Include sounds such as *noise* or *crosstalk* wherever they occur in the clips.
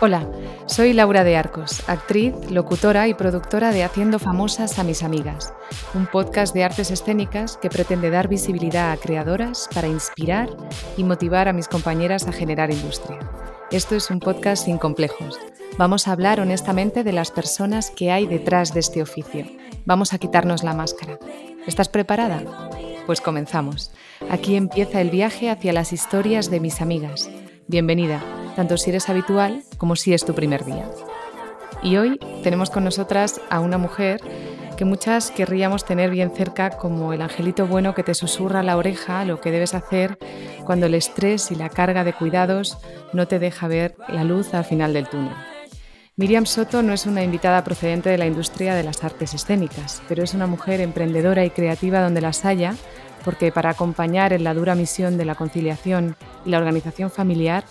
Hola, soy Laura de Arcos, actriz, locutora y productora de Haciendo Famosas a Mis Amigas, un podcast de artes escénicas que pretende dar visibilidad a creadoras para inspirar y motivar a mis compañeras a generar industria. Esto es un podcast sin complejos. Vamos a hablar honestamente de las personas que hay detrás de este oficio. Vamos a quitarnos la máscara. ¿Estás preparada? Pues comenzamos. Aquí empieza el viaje hacia las historias de mis amigas. Bienvenida tanto si eres habitual como si es tu primer día. Y hoy tenemos con nosotras a una mujer que muchas querríamos tener bien cerca como el angelito bueno que te susurra a la oreja lo que debes hacer cuando el estrés y la carga de cuidados no te deja ver la luz al final del túnel. Miriam Soto no es una invitada procedente de la industria de las artes escénicas, pero es una mujer emprendedora y creativa donde las haya, porque para acompañar en la dura misión de la conciliación y la organización familiar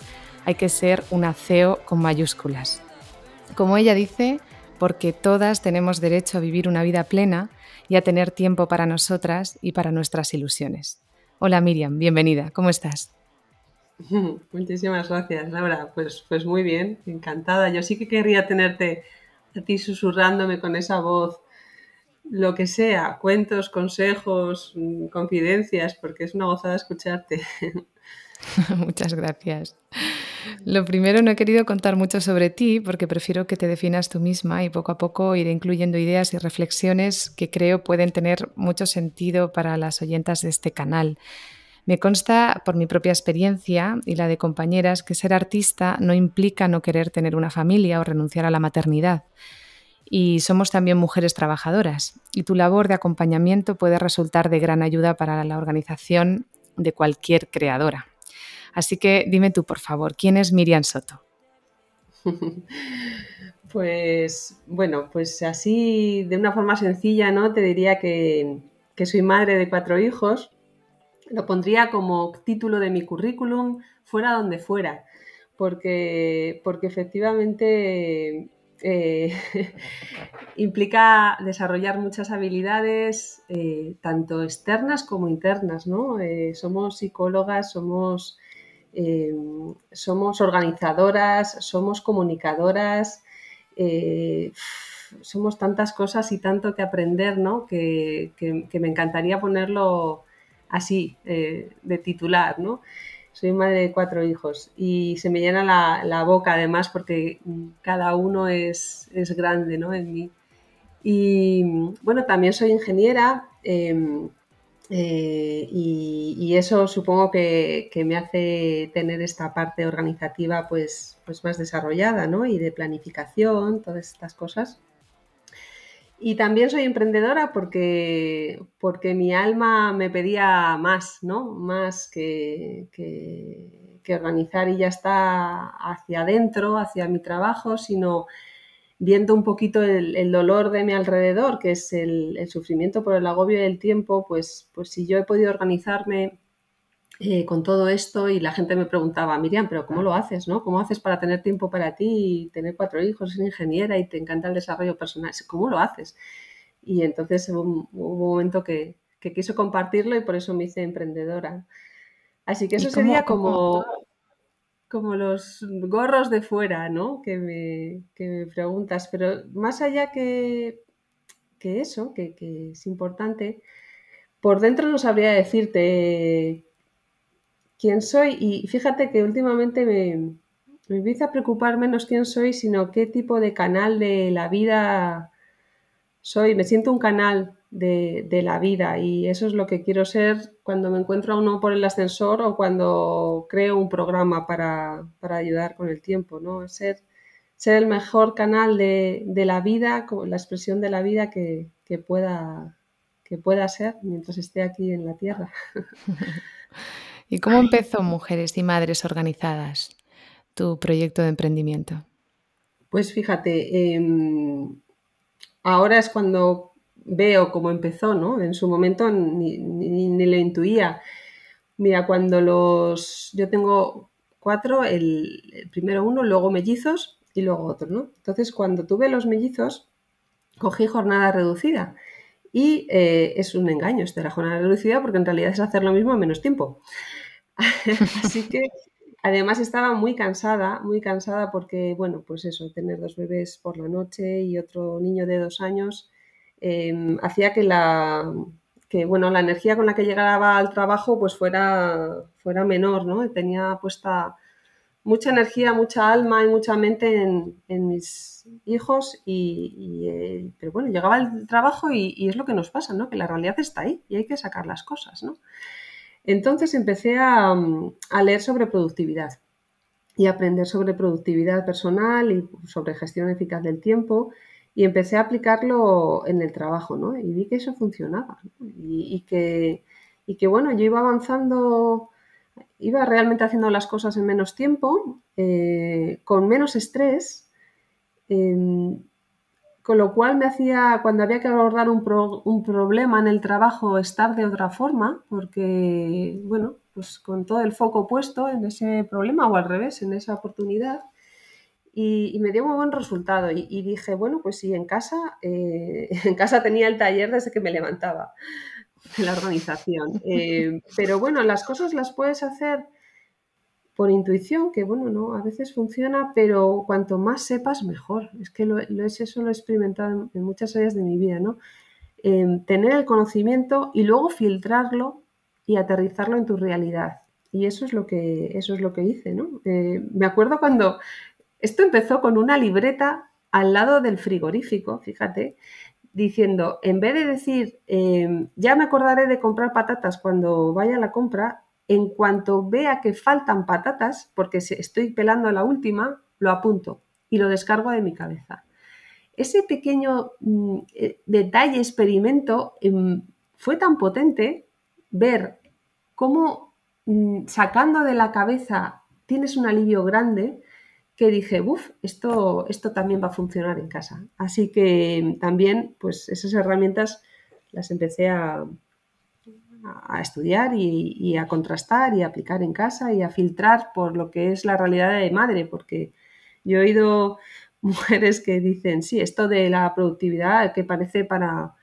hay que ser un CEO con mayúsculas. Como ella dice, porque todas tenemos derecho a vivir una vida plena y a tener tiempo para nosotras y para nuestras ilusiones. Hola Miriam, bienvenida, ¿cómo estás? *laughs* Muchísimas gracias, Laura. Pues, pues muy bien, encantada. Yo sí que querría tenerte a ti susurrándome con esa voz, lo que sea, cuentos, consejos, mm, confidencias, porque es una gozada escucharte. *laughs* Muchas gracias. Lo primero, no he querido contar mucho sobre ti porque prefiero que te definas tú misma y poco a poco ir incluyendo ideas y reflexiones que creo pueden tener mucho sentido para las oyentas de este canal. Me consta por mi propia experiencia y la de compañeras que ser artista no implica no querer tener una familia o renunciar a la maternidad. Y somos también mujeres trabajadoras y tu labor de acompañamiento puede resultar de gran ayuda para la organización de cualquier creadora. Así que dime tú, por favor, ¿quién es Miriam Soto? *laughs* Pues bueno, pues así de una forma sencilla, ¿no? Te diría que, soy madre de cuatro hijos. Lo pondría como título de mi currículum, fuera donde fuera, porque, porque efectivamente eh, *laughs* implica desarrollar muchas habilidades, eh, tanto externas como internas, ¿no? Eh, somos psicólogas, somos somos organizadoras, somos comunicadoras, somos tantas cosas y tanto que aprender, ¿no? Que, me encantaría ponerlo así, eh, de titular, ¿no? Soy madre de cuatro hijos y se me llena la, boca además porque cada uno es, es, grande, ¿no? En mí. Y bueno, también soy ingeniera. Em, eh, y, eso supongo que, me hace tener esta parte organizativa pues, pues más desarrollada, ¿no? Y de planificación, todas estas cosas. Y también soy emprendedora porque, porque mi alma me pedía más, ¿no? Más que, que organizar y ya está hacia adentro, hacia mi trabajo, sino viendo un poquito el, dolor de mi alrededor, que es el, sufrimiento por el agobio del tiempo, pues, pues si yo he podido organizarme eh, con todo esto y la gente me preguntaba, Miriam, pero ¿cómo lo haces? ¿no? ¿Cómo haces para tener tiempo para ti y tener cuatro hijos, ser ingeniera y te encanta el desarrollo personal? ¿Cómo lo haces? Y entonces hubo un, momento que, que, quiso compartirlo y por eso me hice emprendedora. Así que eso sería como como los gorros de fuera, ¿no? Que me, preguntas, pero más allá que, que eso, que, es importante, por dentro no sabría decirte quién soy y fíjate que últimamente me, empieza a preocupar menos quién soy, sino qué tipo de canal de la vida soy. Me siento un canal de, la vida y eso es lo que quiero ser cuando me encuentro a uno por el ascensor o cuando creo un programa para, ayudar con el tiempo, ¿no? Ser, ser el mejor canal de, la vida, la expresión de la vida que, pueda, que pueda ser mientras esté aquí en la Tierra. *laughs* ¿Y cómo empezó Mujeres y Madres Organizadas, tu proyecto de emprendimiento? Pues fíjate, em, ahora es cuando veo cómo empezó, ¿no? En su momento ni, ni, lo intuía. Mira, cuando los... Yo tengo cuatro, el, primero uno, luego mellizos y luego otro, ¿no? Entonces, cuando tuve los mellizos, cogí jornada reducida Y eh, es un engaño este de la jornada porque en realidad es hacer lo mismo en menos tiempo. *laughs* Así que además estaba muy cansada, muy cansada porque, bueno, pues eso, tener dos bebés por la noche y otro niño de dos años em, hacía que la, que, bueno, la energía con la que llegaba al trabajo pues fuera, fuera menor, ¿no? Tenía puesta mucha energía, mucha alma y mucha mente en, mis hijos y, eh, pero bueno, llegaba al trabajo y, es lo que nos pasa, ¿no? Que la realidad está ahí y hay que sacar las cosas, ¿no? Entonces empecé a, leer sobre productividad y aprender sobre productividad personal y sobre gestión eficaz del tiempo y empecé a aplicarlo en el trabajo, ¿no? Y vi que eso funcionaba y, que, y que, bueno, yo iba avanzando iba realmente haciendo las cosas en menos tiempo, eh, con menos estrés, em, con lo cual me hacía, cuando había que abordar un, problema en el trabajo, estar de otra forma, porque, bueno, pues con todo el foco puesto en ese problema o al revés, en esa oportunidad. Y, me dio muy buen resultado. Y, dije, bueno, pues sí, en casa, eh, *laughs* en casa tenía el taller desde que me levantaba la organización. Eh, pero bueno, las cosas las puedes hacer por intuición, que bueno, no, a veces funciona, pero cuanto más sepas, mejor. Es que lo, es, eso lo he experimentado en, muchas áreas de mi vida, ¿no? Em, tener el conocimiento y luego filtrarlo y aterrizarlo en tu realidad. Y eso es lo que, eso es lo que hice, ¿no? Eh, me acuerdo cuando esto empezó con una libreta al lado del frigorífico, fíjate, diciendo, en vez de decir, em, ya me acordaré de comprar patatas cuando vaya a la compra, en cuanto vea que faltan patatas, porque estoy pelando la última, lo apunto y lo descargo de mi cabeza. Ese pequeño mm, eh, detalle, experimento, em, fue tan potente ver cómo mm, sacando de la cabeza tienes un alivio grande que dije, uff, esto, esto también va a funcionar en casa. Así que también, pues esas herramientas las empecé a, a estudiar y, a contrastar y a aplicar en casa y a filtrar por lo que es la realidad de madre, porque yo he oído *laughs* mujeres que dicen, sí, esto de la productividad que parece para,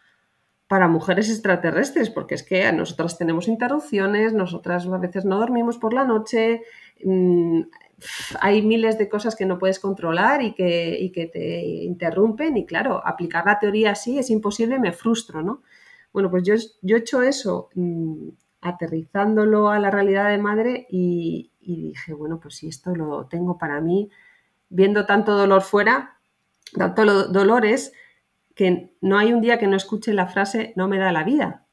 para mujeres extraterrestres, porque es que nosotras tenemos interrupciones, nosotras a veces no dormimos por la noche, mm, hay miles de cosas que no puedes controlar y que, te interrumpen y claro, aplicar la teoría así es imposible, me frustro, ¿no? Bueno, pues yo, yo he hecho eso mm, aterrizándolo a la realidad de madre y, dije, bueno, pues si esto lo tengo para mí, viendo tanto dolor fuera, tanto dolores, que no hay un día que no escuche la frase no me da la vida.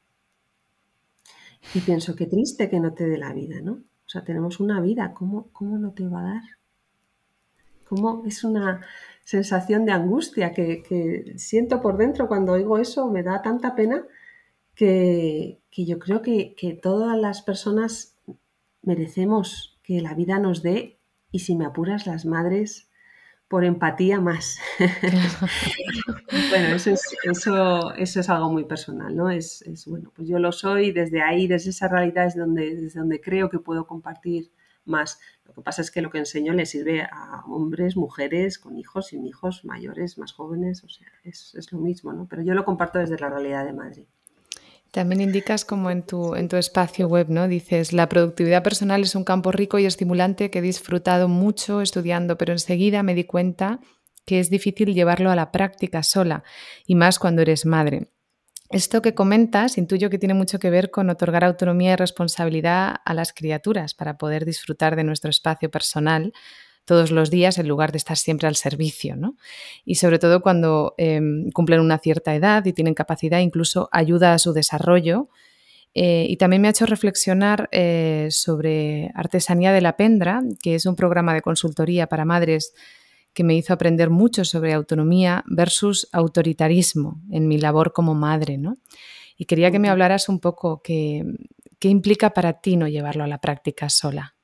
Y pienso, qué triste que no te dé la vida, ¿no? Sea, tenemos una vida, ¿cómo, cómo no te va a dar? ¿Cómo es una sensación de angustia que, siento por dentro cuando oigo eso? Me da tanta pena que, yo creo que, que todas las personas merecemos que la vida nos dé y si me apuras las madres por empatía más. bueno, eso es, eso, eso es algo muy personal, ¿no? Es, es, bueno, pues yo lo soy, desde ahí, desde esa realidad es donde, desde donde creo que puedo compartir más. Lo que pasa es que lo que enseño le sirve a hombres, mujeres, con hijos, sin hijos, mayores, más jóvenes, o sea, es, es lo mismo, ¿no? Pero yo lo comparto desde la realidad de Madrid. También indicas como en tu, en tu espacio web, ¿no? Dices, la productividad personal es un campo rico y estimulante que he disfrutado mucho estudiando, pero enseguida me di cuenta que es difícil llevarlo a la práctica sola, y más cuando eres madre. Esto que comentas intuyo que tiene mucho que ver con otorgar autonomía y responsabilidad a las criaturas para poder disfrutar de nuestro espacio personal todos los días en lugar de estar siempre al servicio, ¿no? Y sobre todo cuando em, cumplen una cierta edad y tienen capacidad, incluso ayuda a su desarrollo. Eh, y también me ha hecho reflexionar eh, sobre Artesanía de la Pendra, que es un programa de consultoría para madres que me hizo aprender mucho sobre autonomía versus autoritarismo en mi labor como madre, ¿no? Y quería que me hablaras un poco qué, qué implica para ti no llevarlo a la práctica sola.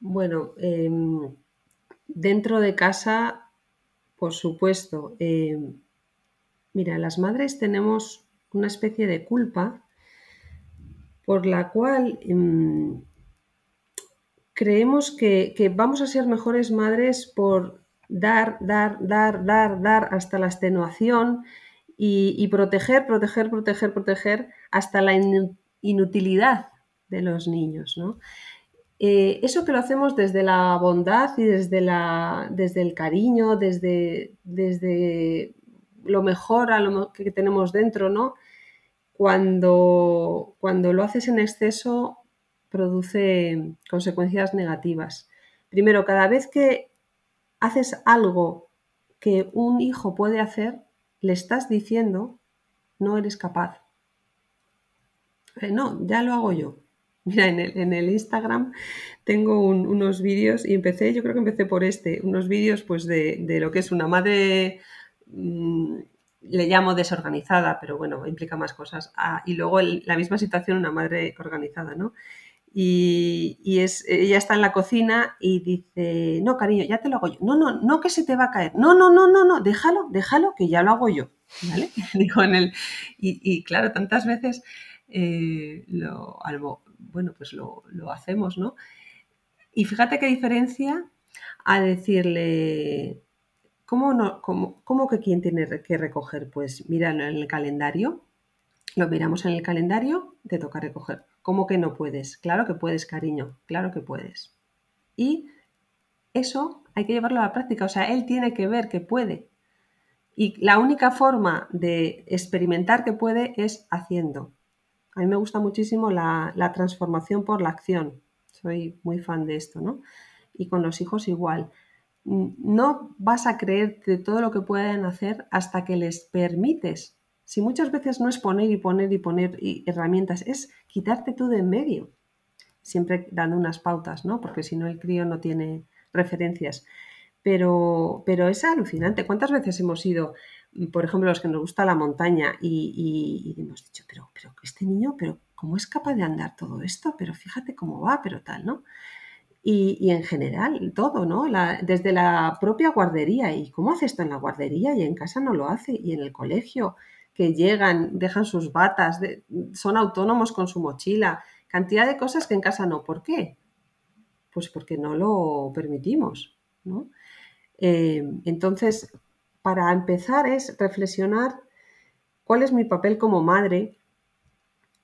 Bueno, em, dentro de casa, por supuesto. Em, mira, las madres tenemos una especie de culpa por la cual em, creemos que, que, vamos a ser mejores madres por dar, dar, dar, dar, dar hasta la extenuación y, proteger, proteger, proteger, proteger hasta la inutilidad de los niños. ¿no? Eh, eso que lo hacemos desde la bondad y desde, la, desde el cariño, desde, desde lo mejor a lo que tenemos dentro, ¿no? Cuando, cuando lo haces en exceso produce consecuencias negativas. Primero, cada vez que haces algo que un hijo puede hacer, le estás diciendo, no eres capaz. Eh, no, ya lo hago yo. Mira, en el, Instagram tengo unos vídeos y empecé, yo creo que empecé por este, unos vídeos pues de, lo que es una madre, mm, le llamo desorganizada, pero bueno, implica más cosas. Ah, y luego la misma situación, una madre organizada, ¿no? Y, es, ella está en la cocina y dice, no, cariño, ya te lo hago yo. No, no, no que se te va a caer. No, no, no, no, no, déjalo, déjalo, que ya lo hago yo. ¿Vale? *laughs* En el, y, claro, tantas veces eh, lo, algo, bueno, pues lo, hacemos, ¿no? Y fíjate qué diferencia a decirle, ¿cómo, no, cómo, cómo que quién tiene que recoger? Pues mira en el calendario, lo miramos en el calendario, te toca recoger. ¿Cómo que no puedes? Claro que puedes, cariño, claro que puedes. Y eso hay que llevarlo a la práctica, o sea, él tiene que ver que puede. Y la única forma de experimentar que puede es haciendo. A mí me gusta muchísimo la, transformación por la acción. Soy muy fan de esto, ¿no? Y con los hijos igual. No vas a creerte todo lo que pueden hacer hasta que les permites si muchas veces no es poner y poner y poner herramientas, es quitarte tú de en medio, siempre dando unas pautas, ¿no? Porque si no el crío no tiene referencias. Pero, pero es alucinante. ¿Cuántas veces hemos ido, por ejemplo, los que nos gusta la montaña y, hemos dicho, pero, pero este niño, pero ¿cómo es capaz de andar todo esto? Pero fíjate cómo va, pero tal, ¿no? Y, en general, todo, ¿no? desde la propia guardería. ¿Y cómo hace esto en la guardería? Y en casa no lo hace. Y en el colegio que llegan, dejan sus batas, son autónomos con su mochila, cantidad de cosas que en casa no. ¿Por qué? Pues porque no lo permitimos. Eh, entonces, para empezar es reflexionar cuál es mi papel como madre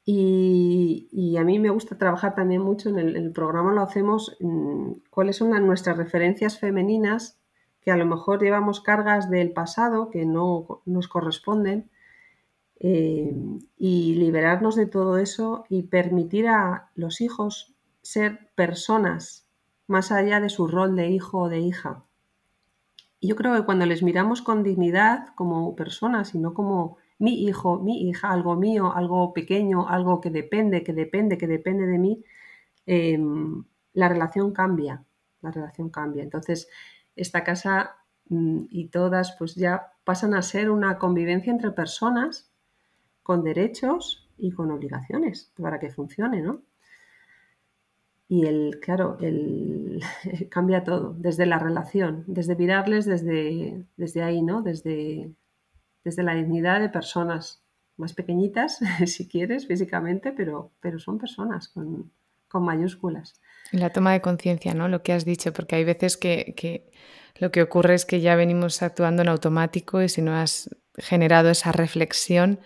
y, a mí me gusta trabajar también mucho en el, programa, lo hacemos, cuáles son nuestras referencias femeninas que a lo mejor llevamos cargas del pasado que no nos corresponden eh, y liberarnos de todo eso y permitir a los hijos ser personas más allá de su rol de hijo o de hija. Y yo creo que cuando les miramos con dignidad como personas y no como mi hijo, mi hija, algo mío, algo pequeño, algo que depende, que depende, que depende de mí, em, la relación cambia, la relación cambia. Entonces, esta casa mm, y todas pues ya pasan a ser una convivencia entre personas con derechos y con obligaciones para que funcione, ¿no? Y el, claro, el, *laughs* cambia todo, desde la relación, desde mirarles desde, desde ahí, ¿no? Desde, desde la dignidad de personas más pequeñitas, *laughs* si quieres, físicamente, pero, pero son personas con, con mayúsculas. La toma de conciencia, ¿no? Lo que has dicho, porque hay veces que, que, lo que ocurre es que ya venimos actuando en automático y si no has generado esa reflexión,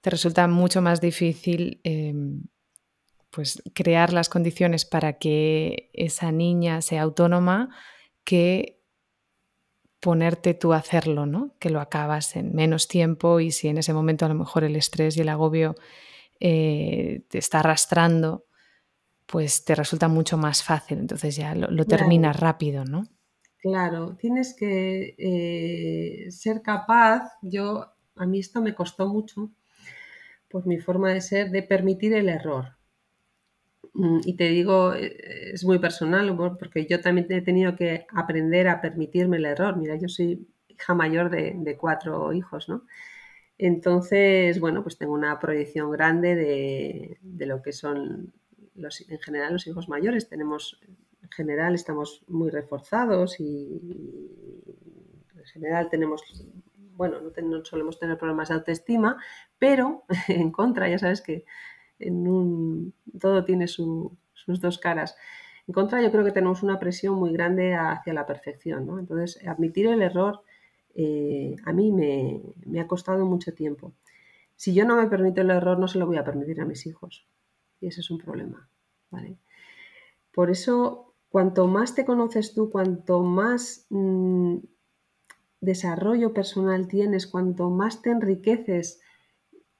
te resulta mucho más difícil em, pues, crear las condiciones para que esa niña sea autónoma que ponerte tú a hacerlo, ¿no? Que lo acabas en menos tiempo y si en ese momento a lo mejor el estrés y el agobio eh, te está arrastrando, pues te resulta mucho más fácil. Entonces ya lo, terminas rápido, ¿no? Claro, tienes que eh, ser capaz. Yo, a mí esto me costó mucho pues mi forma de ser, de permitir el error. Mm, y te digo, eh, es muy personal, porque yo también he tenido que aprender a permitirme el error. Mira, yo soy hija mayor de, cuatro hijos, ¿no? Entonces, bueno, pues tengo una proyección grande de, lo que son los, en general los hijos mayores. Tenemos, en general, estamos muy reforzados y en general tenemos bueno, no, solemos tener problemas de autoestima, pero *laughs* en contra, ya sabes que en un, todo tiene sus dos caras. En contra, yo creo que tenemos una presión muy grande hacia la perfección, ¿no? Entonces, admitir el error eh, a mí me, ha costado mucho tiempo. Si yo no me permito el error, no se lo voy a permitir a mis hijos. Y ese es un problema. ¿vale? Por eso, cuanto más te conoces tú, cuanto más mm, desarrollo personal tienes, cuanto más te enriqueces,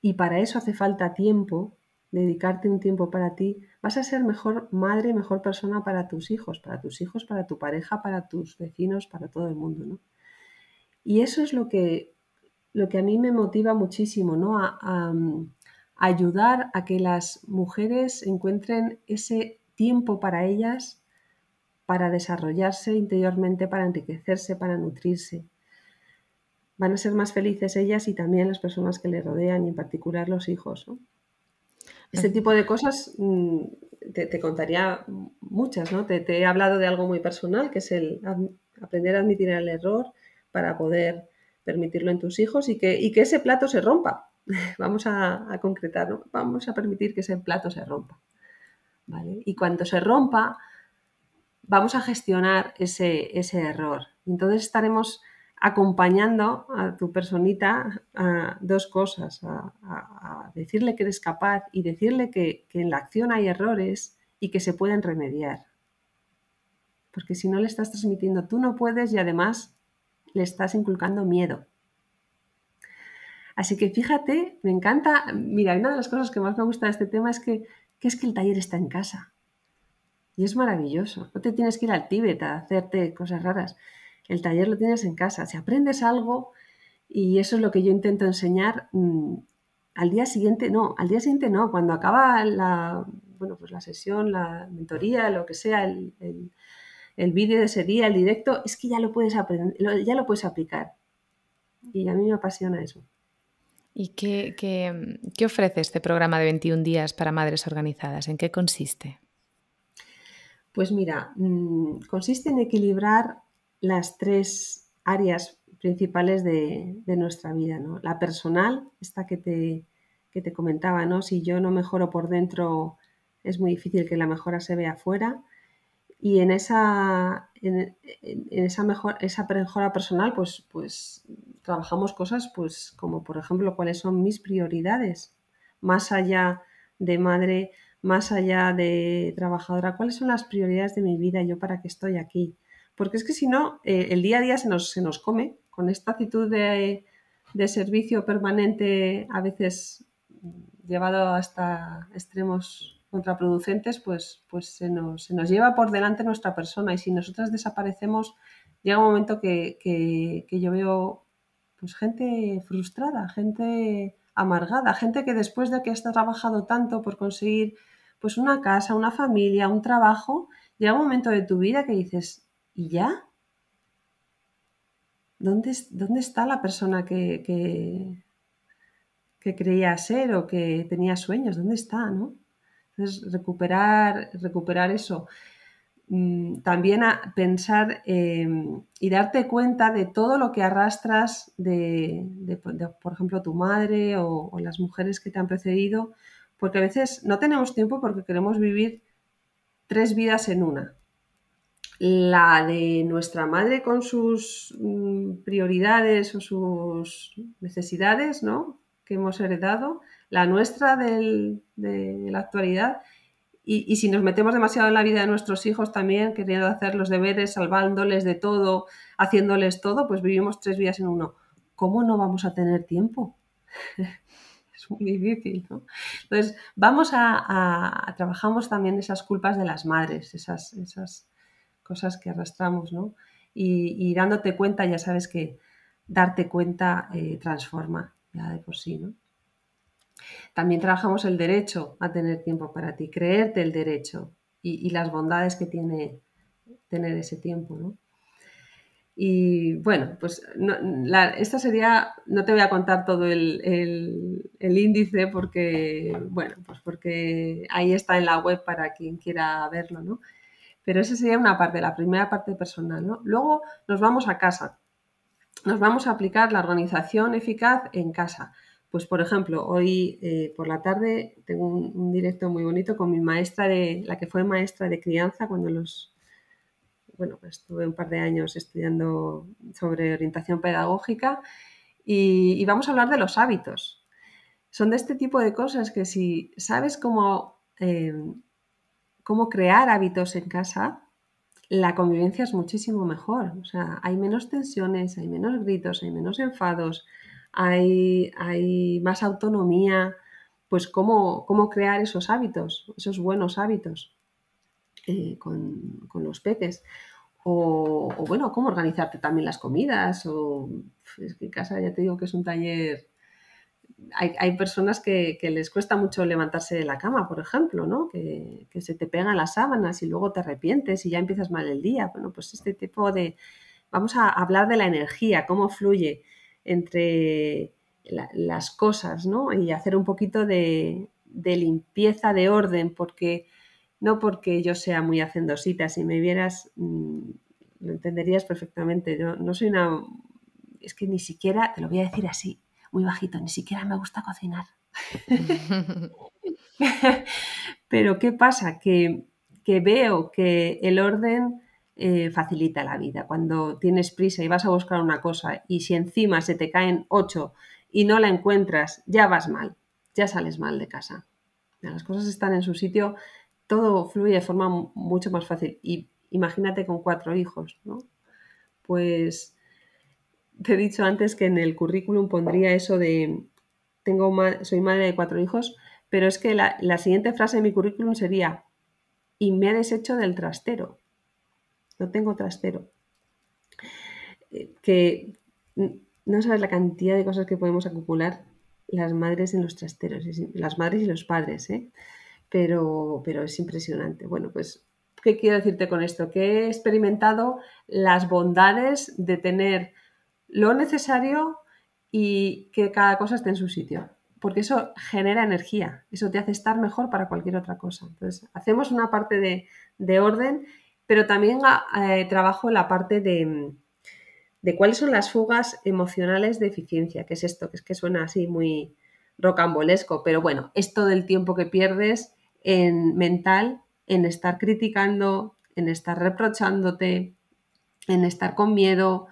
y para eso hace falta tiempo, dedicarte un tiempo para ti, vas a ser mejor madre, mejor persona para tus hijos, para tus hijos, para tu pareja, para tus vecinos, para todo el mundo, ¿no? Y eso es lo que, lo que a mí me motiva muchísimo, ¿no? A, ayudar a que las mujeres encuentren ese tiempo para ellas, para desarrollarse interiormente, para enriquecerse, para nutrirse. Van a ser más felices ellas y también las personas que les rodean y en particular los hijos. Este tipo de cosas mm, te, contaría muchas, ¿no? Te, he hablado de algo muy personal, que es el aprender a admitir el error para poder permitirlo en tus hijos y que, ese plato se rompa. *laughs* Vamos a, concretar, Vamos a permitir que ese plato se rompa. Y cuando se rompa, vamos a gestionar ese error. Entonces estaremos acompañando a tu personita a dos cosas, a, decirle que eres capaz y decirle que, en la acción hay errores y que se pueden remediar. Porque si no le estás transmitiendo tú no puedes y además le estás inculcando miedo. Así que fíjate, me encanta, mira, una de las cosas que más me gusta de este tema es que, es que el taller está en casa. Y es maravilloso. No te tienes que ir al Tíbet a hacerte cosas raras el taller lo tienes en casa. Si aprendes algo, y eso es lo que yo intento enseñar, mm, al día siguiente no, al día siguiente no, cuando acaba la, bueno, pues la sesión, la mentoría, lo que sea, el, vídeo de ese día, el directo, es que ya lo puedes aprender, ya lo puedes aplicar. Y a mí me apasiona eso. ¿Y qué, qué ofrece este programa de 21 días para madres organizadas? ¿En qué consiste? Pues mira, mm, consiste en equilibrar las tres áreas principales de, nuestra vida, ¿no? La personal, esta que te, te comentaba, ¿no? Si yo no mejoro por dentro, es muy difícil que la mejora se vea afuera. Y en esa, en, esa, mejor, esa mejora personal, pues, pues trabajamos cosas pues, como, por ejemplo, cuáles son mis prioridades, más allá de madre, más allá de trabajadora, cuáles son las prioridades de mi vida, yo para qué estoy aquí, porque es que si no, eh, el día a día se nos, se nos come. Con esta actitud de, servicio permanente, a veces llevado hasta extremos contraproducentes, pues, pues se, nos, se, nos, lleva por delante nuestra persona. Y si nosotras desaparecemos, llega un momento que, que, yo veo pues, gente frustrada, gente amargada, gente que después de que has trabajado tanto por conseguir pues una casa, una familia, un trabajo, llega un momento de tu vida que dices, ¿Y ya? ¿Dónde, dónde está la persona que, que, creía ser o que tenía sueños? ¿Dónde está? ¿no? Entonces, recuperar, recuperar eso. Mm, también a pensar em, y darte cuenta de todo lo que arrastras de, por ejemplo, tu madre o, o, las mujeres que te han precedido, porque a veces no tenemos tiempo porque queremos vivir tres vidas en una la de nuestra madre con sus mm, prioridades o sus necesidades, ¿no? Que hemos heredado, la nuestra de la actualidad. Y, si nos metemos demasiado en la vida de nuestros hijos también, queriendo hacer los deberes, salvándoles de todo, haciéndoles todo, pues vivimos tres vidas en uno. ¿Cómo no vamos a tener tiempo? *laughs* es muy difícil, ¿no? Entonces, vamos a, trabajamos también esas culpas de las madres, esas, esas cosas que arrastramos, ¿no? Y, dándote cuenta, ya sabes que darte cuenta eh, transforma ya de por sí, ¿no? También trabajamos el derecho a tener tiempo para ti, creerte el derecho y, las bondades que tiene tener ese tiempo, ¿no? Y bueno, pues esta sería, no te voy a contar todo el, el, índice porque, bueno, pues porque ahí está en la web para quien quiera verlo, ¿no? Pero esa sería una parte, la primera parte personal. ¿no? Luego nos vamos a casa. Nos vamos a aplicar la organización eficaz en casa. Pues, por ejemplo, hoy eh, por la tarde tengo un, directo muy bonito con mi maestra de, la que fue maestra de crianza cuando los, bueno, pues estuve un par de años estudiando sobre orientación pedagógica y, vamos a hablar de los hábitos. Son de este tipo de cosas que si sabes cómo, eh, cómo crear hábitos en casa, la convivencia es muchísimo mejor. O sea, hay menos tensiones, hay menos gritos, hay menos enfados, hay, hay más autonomía. Pues cómo, cómo, crear esos hábitos, esos buenos hábitos eh, con, con, los peques. O, bueno, cómo organizarte también las comidas. O es que en casa ya te digo que es un taller hay, personas que, les cuesta mucho levantarse de la cama, por ejemplo, ¿no? Que, se te pegan las sábanas y luego te arrepientes y ya empiezas mal el día. Bueno, pues este tipo de... Vamos a hablar de la energía, cómo fluye entre las cosas, ¿no? Y hacer un poquito de, limpieza, de orden, porque no porque yo sea muy hacendosita, si me vieras mm, lo entenderías perfectamente. Yo no soy una... Es que ni siquiera, te lo voy a decir así, muy bajito, ni siquiera me gusta cocinar. *laughs* Pero ¿qué pasa? Que, veo que el orden eh, facilita la vida. Cuando tienes prisa y vas a buscar una cosa y si encima se te caen ocho y no la encuentras, ya vas mal, ya sales mal de casa. Las cosas están en su sitio, todo fluye de forma mucho más fácil. Y imagínate con cuatro hijos, ¿no? Pues te he dicho antes que en el currículum pondría eso de tengo soy madre de cuatro hijos, pero es que la, siguiente frase de mi currículum sería y me he deshecho del trastero. No tengo trastero. Eh, que no sabes la cantidad de cosas que podemos acumular las madres en los trasteros, las madres y los padres, ¿eh? pero, pero es impresionante. Bueno, pues, ¿qué quiero decirte con esto? Que he experimentado las bondades de tener lo necesario y que cada cosa esté en su sitio, porque eso genera energía, eso te hace estar mejor para cualquier otra cosa. Entonces, hacemos una parte de, orden, pero también ah, eh, trabajo la parte de, de, cuáles son las fugas emocionales de eficiencia, que es esto, que es que suena así muy rocambolesco, pero bueno, es todo el tiempo que pierdes en mental, en estar criticando, en estar reprochándote, en estar con miedo,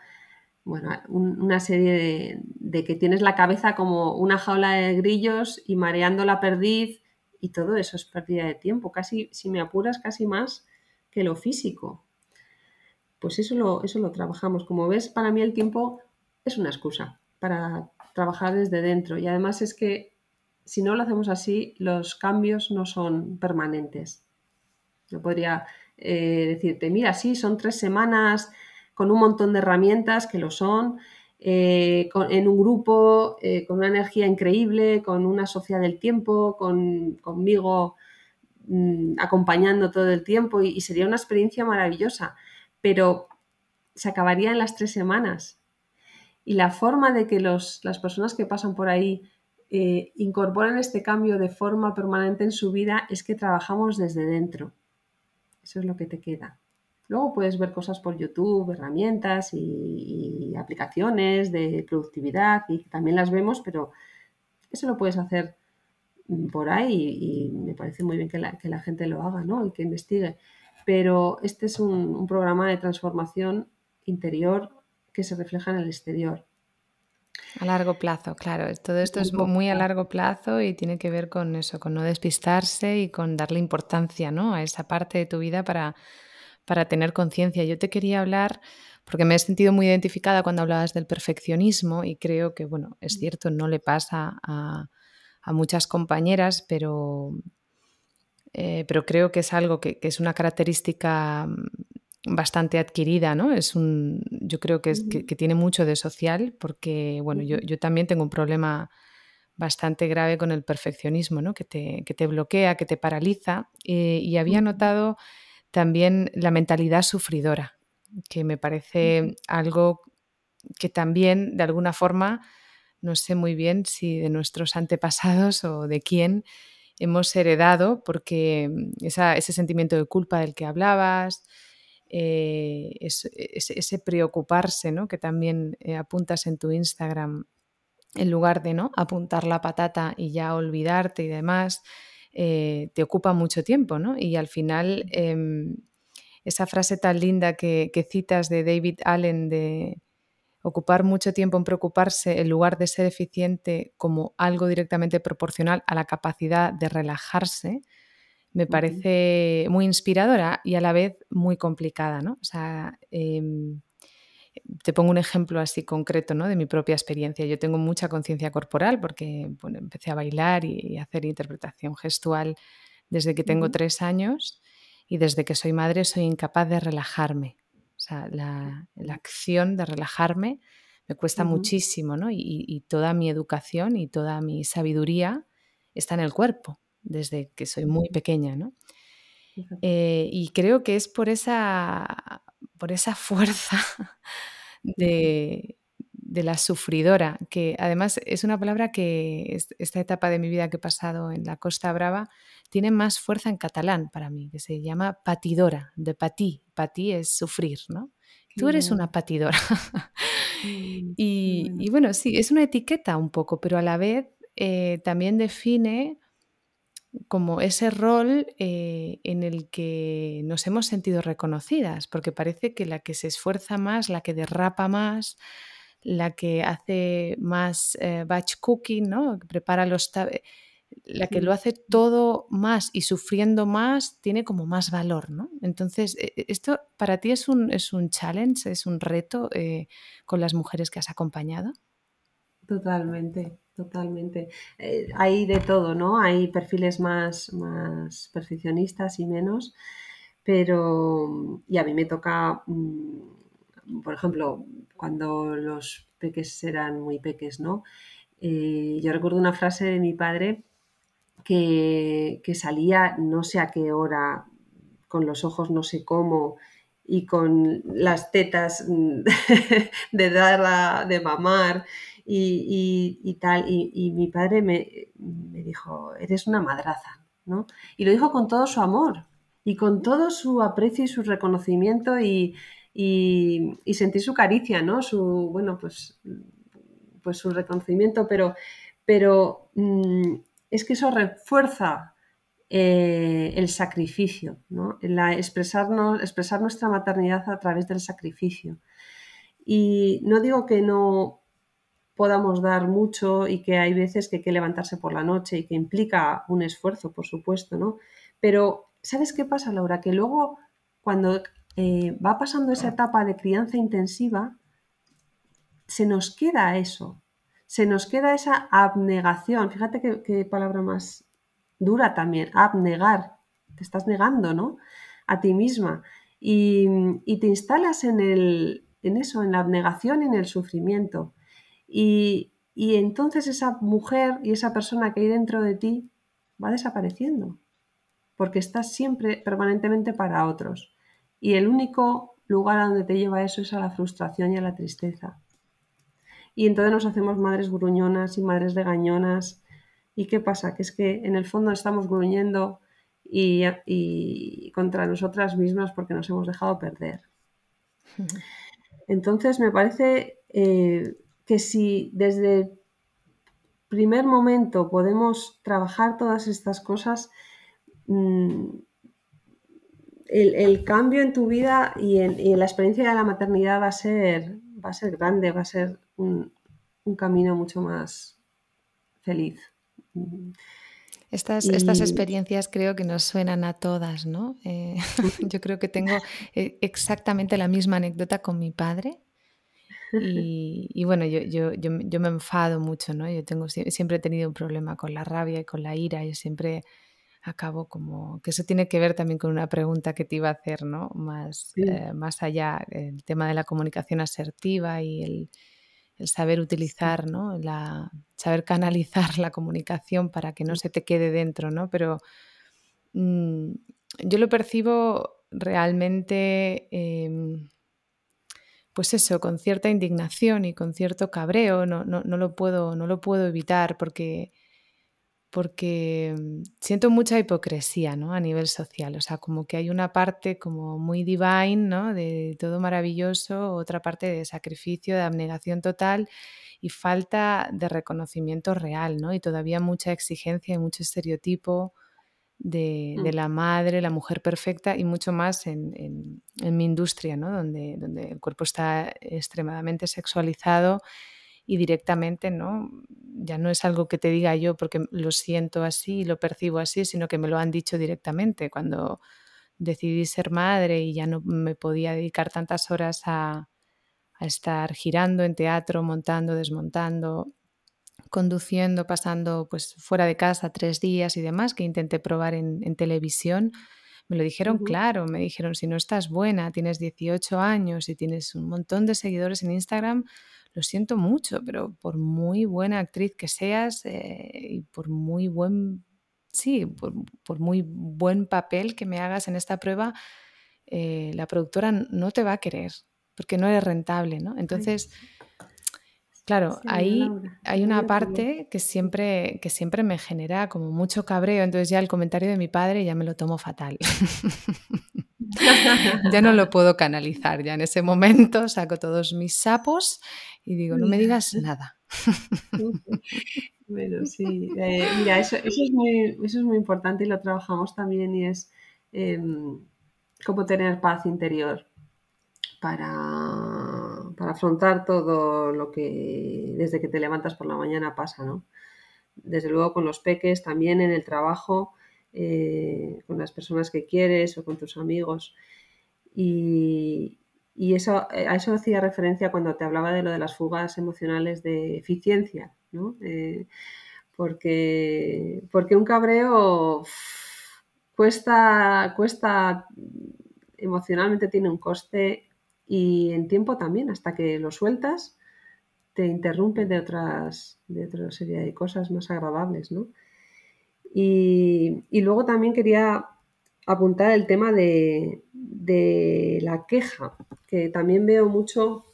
bueno, una serie de, que tienes la cabeza como una jaula de grillos y mareando la perdiz y todo eso es pérdida de tiempo, casi, si me apuras, casi más que lo físico. Pues eso lo, eso lo trabajamos. Como ves, para mí el tiempo es una excusa para trabajar desde dentro y además es que si no lo hacemos así, los cambios no son permanentes. Yo podría eh, decirte, mira, sí, son tres semanas con un montón de herramientas que lo son, eh, en un grupo, eh, con una energía increíble, con una sociedad del tiempo, con, conmigo mm, acompañando todo el tiempo y, sería una experiencia maravillosa, pero se acabaría en las tres semanas. Y la forma de que las personas que pasan por ahí eh, incorporan este cambio de forma permanente en su vida es que trabajamos desde dentro. Eso es lo que te queda. Luego puedes ver cosas por YouTube, herramientas y, aplicaciones de productividad y también las vemos, pero eso lo puedes hacer por ahí y, me parece muy bien que la, gente lo haga ¿no? y que investigue. Pero este es un, programa de transformación interior que se refleja en el exterior. A largo plazo, claro. Todo esto es muy a largo plazo y tiene que ver con eso, con no despistarse y con darle importancia ¿no? a esa parte de tu vida para, para tener conciencia. Yo te quería hablar, porque me he sentido muy identificada cuando hablabas del perfeccionismo y creo que, bueno, es cierto, no le pasa a, muchas compañeras, pero, eh, pero creo que es algo que, es una característica mm, bastante adquirida, ¿no? Es un, yo creo que, es, que, tiene mucho de social, porque, bueno, yo, también tengo un problema bastante grave con el perfeccionismo, ¿no? que, te, que te bloquea, que te paraliza. Eh, y había notado también la mentalidad sufridora, que me parece algo que también, de alguna forma, no sé muy bien si de nuestros antepasados o de quién hemos heredado, porque mm, ese sentimiento de culpa del que hablabas, eh, ese, preocuparse, ¿no? que también eh, apuntas en tu Instagram, en lugar de ¿no? apuntar la patata y ya olvidarte y demás, eh, te ocupa mucho tiempo, ¿no? Y al final em, esa frase tan linda que, citas de David Allen de ocupar mucho tiempo en preocuparse en lugar de ser eficiente como algo directamente proporcional a la capacidad de relajarse, me parece muy inspiradora y a la vez muy complicada, ¿no? O sea, em, te pongo un ejemplo así concreto ¿no? de mi propia experiencia. Yo tengo mucha conciencia corporal porque empecé a bailar y, a hacer interpretación gestual desde que tengo tres años y desde que soy madre soy incapaz de relajarme. O sea, la, acción de relajarme me cuesta muchísimo, ¿no? Y, toda mi educación y toda mi sabiduría está en el cuerpo, desde que soy muy pequeña, ¿no? Eh, y creo que es por esa, por esa *laughs* fuerza de, de la sufridora, que además es una palabra que esta etapa de mi vida que he pasado en la Costa Brava tiene más fuerza en catalán para mí, que se llama patidora, de patí. Patí es sufrir, ¿no? Tú eres una patidora. *laughs* Y, bueno, sí, es una etiqueta un poco, pero a la vez eh, también define como ese rol eh, en el que nos hemos sentido reconocidas, porque parece que la que se esfuerza más, la que derrapa más, la que hace más eh, batch cooking, ¿no? prepara los la que lo hace todo más y sufriendo más, tiene como más valor, ¿no? Entonces, e, e, ¿esto para ti es un, es un challenge, es un reto eh, con las mujeres que has acompañado? Totalmente, totalmente. Eh, hay de todo, ¿no? Hay perfiles más, más perfeccionistas y menos, pero y a mí me toca, mm, por ejemplo, cuando los peques eran muy peques, ¿no? Eh, yo recuerdo una frase de mi padre que, salía no sé a qué hora, con los ojos no sé cómo, y con las tetas *laughs* de dar de mamar y, tal. Y, mi padre me, me, dijo, eres una madraza, ¿no? Y lo dijo con todo su amor y con todo su aprecio y su reconocimiento y, y, sentir su caricia, ¿no? Su, bueno, pues, pues su reconocimiento, pero, pero mm, es que eso refuerza eh, el sacrificio, ¿no? La expresarnos, expresar nuestra maternidad a través del sacrificio. Y no digo que no podamos dar mucho y que hay veces que hay que levantarse por la noche y que implica un esfuerzo, por supuesto, ¿no? Pero, ¿sabes qué pasa, Laura? Que luego, cuando eh, va pasando esa etapa de crianza intensiva, se nos queda eso, se nos queda esa abnegación. Fíjate qué, palabra más dura también, abnegar, te estás negando, ¿no? A ti misma. Y, te instalas en, el, en eso, en la abnegación y en el sufrimiento. Y, y entonces esa mujer y esa persona que hay dentro de ti va desapareciendo, porque estás siempre permanentemente para otros. Y el único lugar a donde te lleva eso es a la frustración y a la tristeza. Y entonces nos hacemos madres gruñonas y madres regañonas. ¿Y qué pasa? Que es que en el fondo estamos gruñendo y, contra nosotras mismas porque nos hemos dejado perder. *laughs* Entonces me parece eh, que si desde el primer momento podemos trabajar todas estas cosas, mm, el, cambio en tu vida y en, la experiencia de la maternidad va a ser, va a ser grande, va a ser un, camino mucho más feliz. Estas, estas, experiencias creo que nos suenan a todas, ¿no? Eh, *laughs* yo creo que tengo eh, exactamente la misma anécdota con mi padre. *laughs* Y, bueno, yo, yo, yo, yo, me enfado mucho, ¿no? Yo tengo, siempre he tenido un problema con la rabia y con la ira. Yo siempre acabo como, que eso tiene que ver también con una pregunta que te iba a hacer, ¿no? Más, eh, más allá, el tema de la comunicación asertiva y el, saber utilizar, ¿no? La, saber canalizar *laughs* la comunicación para que no se te quede dentro, ¿no? Pero mm, yo lo percibo realmente, em, pues eso, con cierta indignación y con cierto cabreo, no, no, no, lo, puedo, no lo puedo evitar porque porque mm, siento mucha hipocresía ¿no? a nivel social, o sea, como que hay una parte como muy divine, ¿no? de todo maravilloso, otra parte de sacrificio, de abnegación total y falta de reconocimiento real, ¿no? y todavía mucha exigencia y mucho estereotipo de, mm. la madre, la mujer perfecta y mucho más en, mi industria, ¿no? donde, donde el cuerpo está extremadamente sexualizado y directamente, ¿no? Ya no es algo que te diga yo porque lo siento así y lo percibo así, sino que me lo han dicho directamente. Cuando decidí ser madre y ya no me podía dedicar tantas horas a, estar girando en teatro, montando, desmontando, conduciendo, pasando pues fuera de casa tres días y demás, que intenté probar en, televisión, me lo dijeron claro, me dijeron, si no estás buena, tienes 18 años y tienes un montón de seguidores en Instagram, lo siento mucho, pero por muy buena actriz que seas eh, y por muy buen, sí, por, muy buen papel que me hagas en esta prueba, eh, la productora no te va a querer porque no eres rentable, ¿no? Entonces, claro, ahí hay una parte que siempre, que siempre me genera como mucho cabreo, entonces ya el comentario de mi padre ya me lo tomo fatal. *laughs* ya no lo puedo canalizar, ya en ese momento saco todos mis sapos y digo, no me digas nada. *laughs* bueno, sí, eh, mira, eso, es muy, importante y lo trabajamos también y es em, cómo tener paz interior para, para, afrontar todo lo que desde que te levantas por la mañana pasa, ¿no? Desde luego con los peques, también en el trabajo, eh, con las personas que quieres o con tus amigos. Y, y eso, eh, a eso hacía referencia cuando te hablaba de lo de las fugas emocionales de eficiencia, ¿no? Eh, porque, porque un cabreo cuesta, cuesta, emocionalmente tiene un coste y en tiempo también, hasta que lo sueltas, te interrumpe de otras, de otra serie de cosas más agradables, ¿no? Y, y luego también quería apuntar el tema de, la queja, que también veo mucho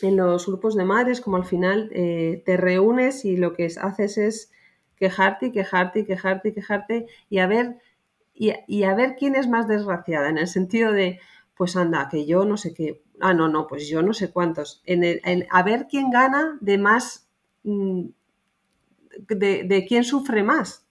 en los grupos de madres, como al final eh, te reúnes y lo que haces es quejarte y quejarte y quejarte y quejarte y a ver y, a ver quién es más desgraciada, en el sentido de, pues anda, que yo no sé qué, ah, no, no, pues yo no sé cuántos, en el, a ver quién gana de más, mm, de, de quién sufre más,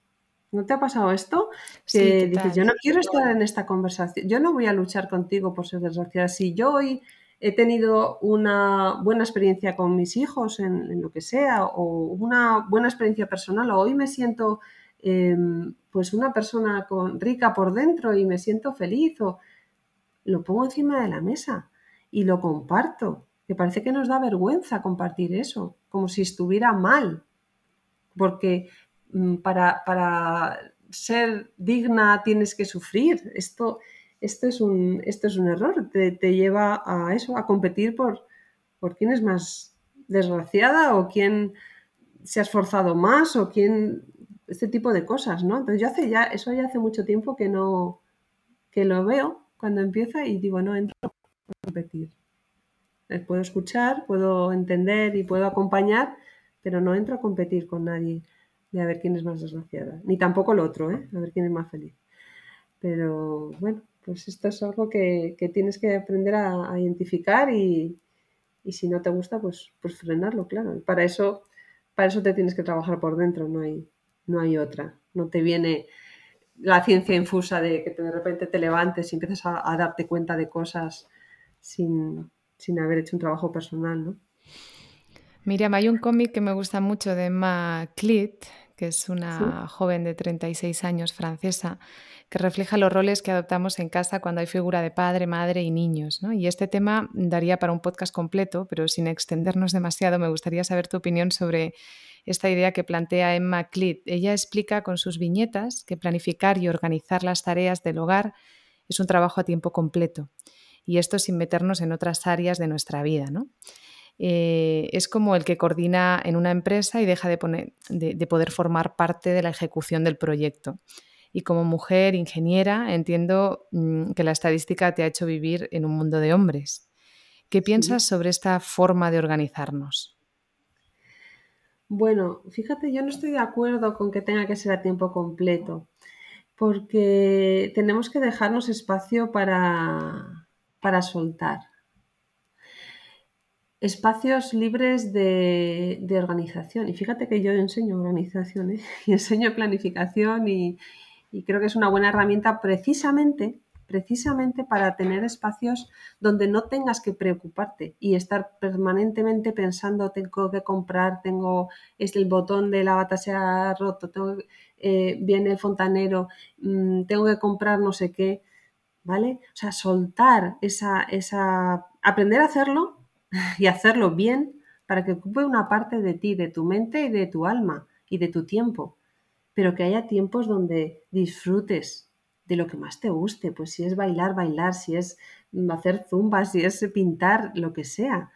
¿No te ha pasado esto? Que dices, yo no quiero estar en esta conversación, yo no voy a luchar contigo por ser desgraciada. Si yo hoy he tenido una buena experiencia con mis hijos en, lo que sea, o una buena experiencia personal, o hoy me siento em, pues una persona con, rica por dentro y me siento feliz, o lo pongo encima de la mesa y lo comparto. Que parece que nos da vergüenza compartir eso, como si estuviera mal. Porque Mm, para, ser digna tienes que sufrir. Esto, esto, es, un, esto es un error, te, lleva a eso, a competir por, por quién es más desgraciada o quién se ha esforzado más o quién este tipo de cosas, ¿no? Entonces yo hace ya, eso ya hace mucho tiempo que no, que lo veo cuando empieza y digo, no entro competir. Puedo escuchar, puedo entender y puedo acompañar, pero no entro a competir con nadie de a ver quién es más desgraciada. Ni tampoco el otro, ¿eh? A ver quién es más feliz. Pero bueno, pues esto es algo que, tienes que aprender a, identificar y, si no te gusta, pues, pues frenarlo, claro. para eso, para eso te tienes que trabajar por dentro, no hay, no hay otra. No te viene la ciencia infusa de que de repente te levantes y empiezas a, darte cuenta de cosas sin, sin haber hecho un trabajo personal, ¿no? Miriam, hay un cómic que me gusta mucho de Emma Clit, que es una joven de 36 años francesa, que refleja los roles que adoptamos en casa cuando hay figura de padre, madre y niños. Y este tema daría para un podcast completo, pero sin extendernos demasiado, me gustaría saber tu opinión sobre esta idea que plantea Emma Clit. Ella explica con sus viñetas que planificar y organizar las tareas del hogar es un trabajo a tiempo completo. Y esto sin meternos en otras áreas de nuestra vida. ¿no? Eh, es como el que coordina en una empresa y deja de, poder formar parte de la ejecución del proyecto. Y como mujer ingeniera entiendo mm, que la estadística te ha hecho vivir en un mundo de hombres. ¿Qué piensas sobre esta forma de organizarnos? Bueno, fíjate, yo no estoy de acuerdo con que tenga que ser a tiempo completo, porque tenemos que dejarnos espacio para, para soltar espacios libres de, organización. Y fíjate que yo enseño organización ¿eh? *laughs* y enseño planificación y, creo que es una buena herramienta precisamente, precisamente para tener espacios donde no tengas que preocuparte y estar permanentemente pensando, tengo que comprar, tengo es el botón de la bata se ha roto, eh, viene el fontanero, mm, tengo que comprar no sé qué, ¿vale? O sea, soltar esa, esa, aprender a hacerlo *laughs* y hacerlo bien para que ocupe una parte de ti, de tu mente y de tu alma y de tu tiempo, pero que haya tiempos donde disfrutes de lo que más te guste, pues si es bailar, bailar, si es hacer zumba, si es pintar, lo que sea.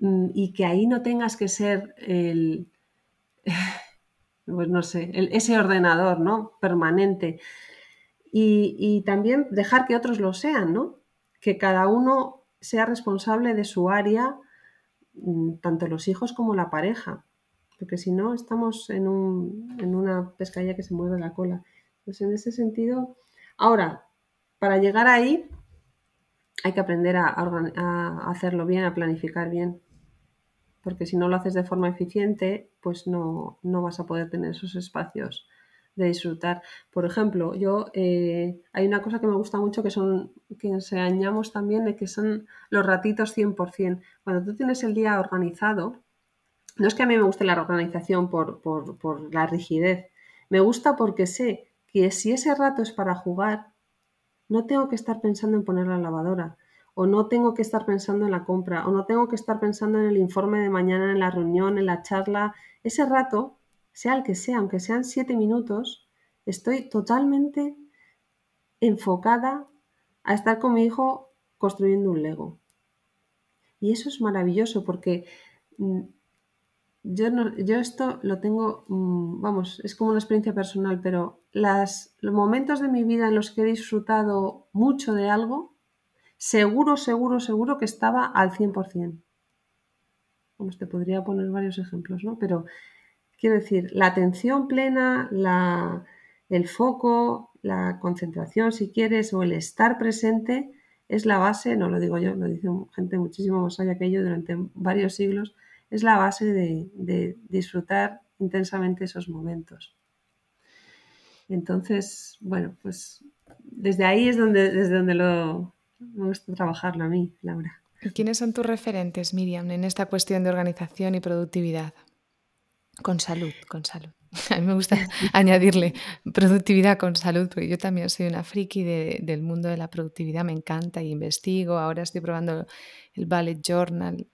Mm, y que ahí no tengas que ser el, *laughs* pues no sé, ese ordenador, ¿no? Permanente. Y, también dejar que otros lo sean, ¿no? Que cada uno sea responsable de su área Mm, tanto los hijos como la pareja, porque si no estamos en, una pescadilla que se mueve la cola. Pues en ese sentido, ahora, para llegar ahí hay que aprender a, hacerlo bien, a planificar bien, porque si no lo haces de forma eficiente, pues no, no vas a poder tener esos espacios de disfrutar. Por ejemplo, yo eh, hay una cosa que me gusta mucho que son que enseñamos también que son los ratitos 100%. Cuando tú tienes el día organizado, no es que a mí me guste la organización por, por la rigidez, me gusta porque sé que si ese rato es para jugar, no tengo que estar pensando en poner la lavadora, o no tengo que estar pensando en la compra, o no tengo que estar pensando en el informe de mañana, en la reunión, en la charla. Ese rato sea el que sea, aunque sean siete minutos, estoy totalmente enfocada a estar con mi hijo construyendo un Lego. Y eso es maravilloso porque mm, yo, yo esto lo tengo, mm, vamos, es como una experiencia personal, pero los momentos de mi vida en los que he disfrutado mucho de algo, seguro, seguro, seguro que estaba al 100%. Vamos, te podría poner varios ejemplos, ¿no? Pero Quiero decir, la atención plena, el foco, la concentración, si quieres, o el estar presente, es la base, no lo digo yo, lo dice gente muchísimo más allá que yo durante varios siglos, es la base de, disfrutar intensamente esos momentos. Entonces, bueno, pues desde ahí es donde, desde donde lo, me gusta trabajarlo a mí, Laura. ¿Quiénes son tus referentes, Miriam, en esta cuestión de organización y productividad? Con salud, con salud. *laughs* A mí me gusta *laughs* añadirle productividad con salud, porque yo también soy una friki del mundo de la productividad, me encanta y investigo. Ahora estoy probando el Ballet Journal,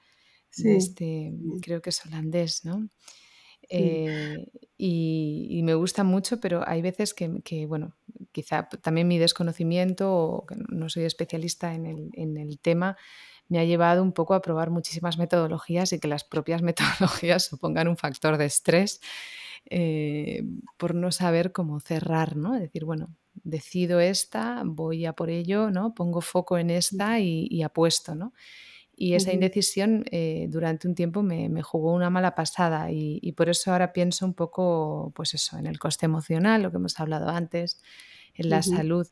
este, creo que es holandés, ¿no? Eh, y, me gusta mucho, pero hay veces que, bueno, quizá también mi desconocimiento o que no soy especialista en el, en el tema, me ha llevado un poco a probar muchísimas metodologías y que las propias *laughs* metodologías supongan un factor de estrés eh, por no saber cómo cerrar, ¿no? decir, bueno, decido esta, voy a por ello, ¿no? Pongo foco en esta y, apuesto, ¿no? Y esa indecisión eh, durante un tiempo me, jugó una mala pasada y, por eso ahora pienso un poco, pues eso, en el coste emocional, lo que hemos hablado antes, en la salud.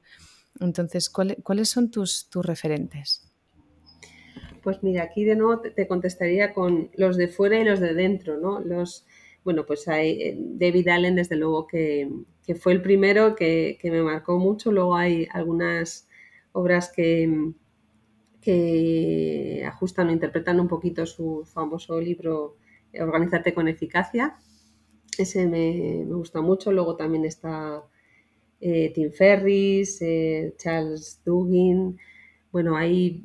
Entonces, ¿cuáles son tus, tus referentes? Pues mira, aquí de nuevo te contestaría con los de fuera y los de dentro, ¿no? Los, bueno, pues hay eh, David Allen, desde luego, que, fue el primero que, me marcó mucho. Luego hay algunas obras que, que ajustan o interpretan un poquito su famoso libro Organízate con eficacia. Ese me, gusta mucho. Luego también está eh, Tim Ferris, eh, Charles Dugin. Bueno, hay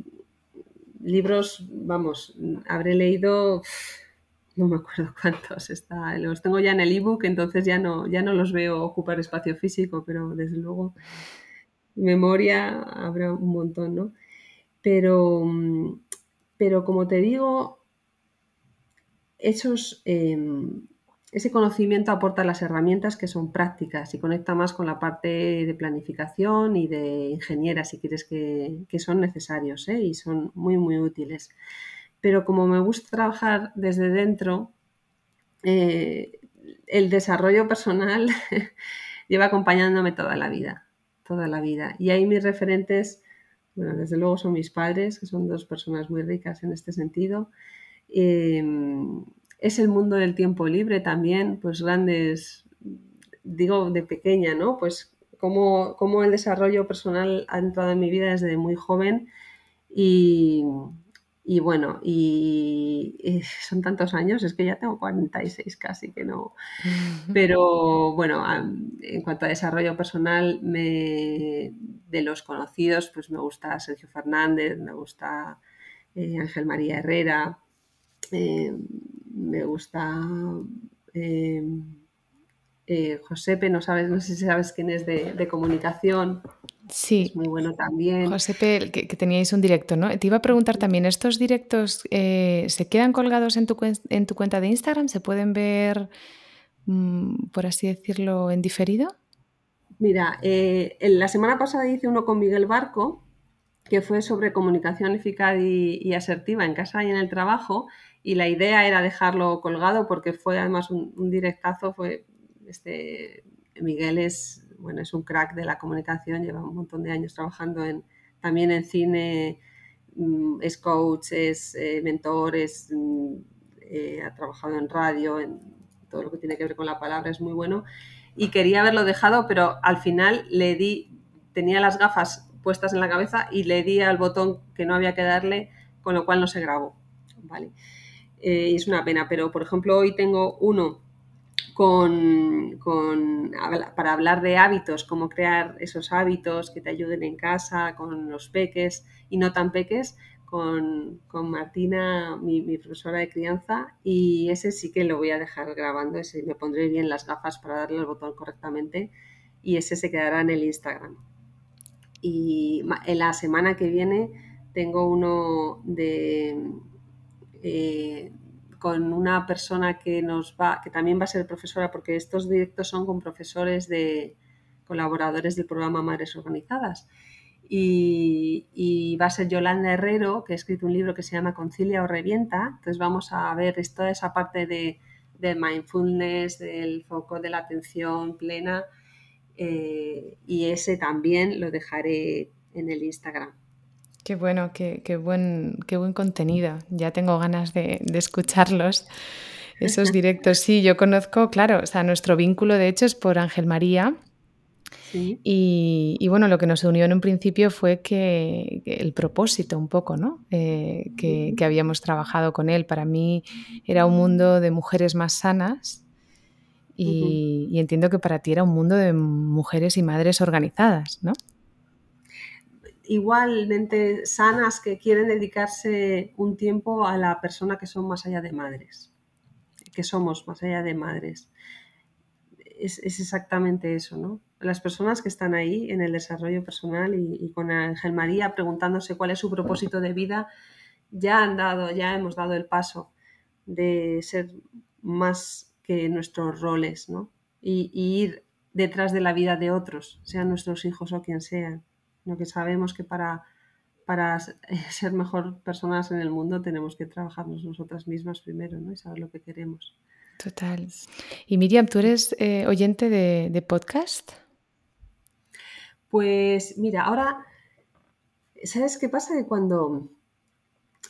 libros, vamos, habré leído, no me acuerdo *laughs* cuántos, está, los tengo ya en el ebook, entonces ya no, ya no los veo ocupar espacio físico, pero desde luego memoria habrá un montón, ¿no? Pero, pero como te digo, esos, em, ese conocimiento aporta las herramientas que son prácticas y conecta más con la parte de planificación y de ingeniera, si quieres, que, son necesarios ¿eh? y son muy, muy útiles. Pero como me gusta trabajar desde dentro, eh, el desarrollo personal *laughs* lleva acompañándome toda la vida, toda la vida. Y ahí mis referentes, bueno, desde luego son mis padres, que son dos personas muy ricas en este sentido. Em, es el mundo del tiempo libre también, pues grandes, digo de pequeña, ¿no? Pues cómo, cómo, el desarrollo personal ha entrado en mi vida desde muy joven y, y bueno, y, son tantos años, es que ya tengo 46 casi que no. *laughs* Pero bueno, en cuanto a desarrollo personal, me, de los conocidos, pues me gusta Sergio Fernández, me gusta eh, Ángel María Herrera, eh, me gusta eh, Josepe, no sabes, no sé si sabes quién es de comunicación. Sí. muy bueno también. José, que, que, teníais un directo, ¿no? Te iba a preguntar también, ¿estos directos eh, se quedan colgados en tu, en tu cuenta de Instagram? ¿Se pueden ver, mm, por así decirlo, en diferido? Mira, eh, la semana pasada hice uno con Miguel Barco, que fue sobre comunicación eficaz y, asertiva en casa y en el trabajo, y la idea era dejarlo colgado porque fue además un, directazo, fue este Miguel es bueno, es un crack de la comunicación, lleva un montón de años trabajando en, también en cine, mm, es coach, es eh, mentor, mm, eh, ha trabajado en radio, en todo lo que tiene que ver con la palabra, es muy bueno. Y quería haberlo dejado, pero al final le di, tenía las gafas puestas en la cabeza y le di al botón que no había que darle, con lo cual no se grabó. ¿vale? Eh, es una pena, pero por ejemplo hoy tengo uno con, para hablar de hábitos, cómo crear esos hábitos que te ayuden en casa, con los peques y no tan peques, con, Martina, mi, profesora de crianza, y ese sí que lo voy a dejar grabando, ese me pondré bien las gafas para darle el botón correctamente y ese se quedará en el Instagram. Y en la semana que viene tengo uno de... Eh, con una persona que nos va, que también va a ser profesora, porque estos directos son con profesores de colaboradores del programa Madres Organizadas. Y, va a ser Yolanda Herrero, que ha escrito un libro que se llama Concilia o Revienta. Entonces vamos a ver toda esa parte de, mindfulness, del foco de la atención plena. Eh, y ese también lo dejaré en el Instagram. Qué bueno, qué, buen, qué buen contenido. Ya tengo ganas de, escucharlos, esos *laughs* directos. Sí, yo conozco, claro, o sea, nuestro vínculo de hecho es por Ángel María. Y, bueno, lo que nos unió en un principio fue que, el propósito un poco, ¿no? Eh, que, habíamos trabajado con él. Para mí era un mundo de mujeres más sanas y, y entiendo que para ti era un mundo de mujeres y madres organizadas, ¿no? Igualmente sanas que quieren dedicarse un tiempo a la persona que son más allá de madres, que somos más allá de madres. Es, exactamente eso, ¿no? Las personas que están ahí en el desarrollo personal y, con Ángel María preguntándose cuál es su propósito de vida, ya han dado, ya hemos dado el paso de ser más que nuestros roles, ¿no? y ir detrás de la vida de otros, sean nuestros hijos o quien sean lo que sabemos que para, para *laughs* ser mejor personas en el mundo tenemos que trabajarnos nosotras mismas primero ¿no? y saber lo que queremos. Total. Y Miriam, ¿tú eres eh, oyente de, podcast? Pues mira, ahora, ¿sabes qué pasa? Que cuando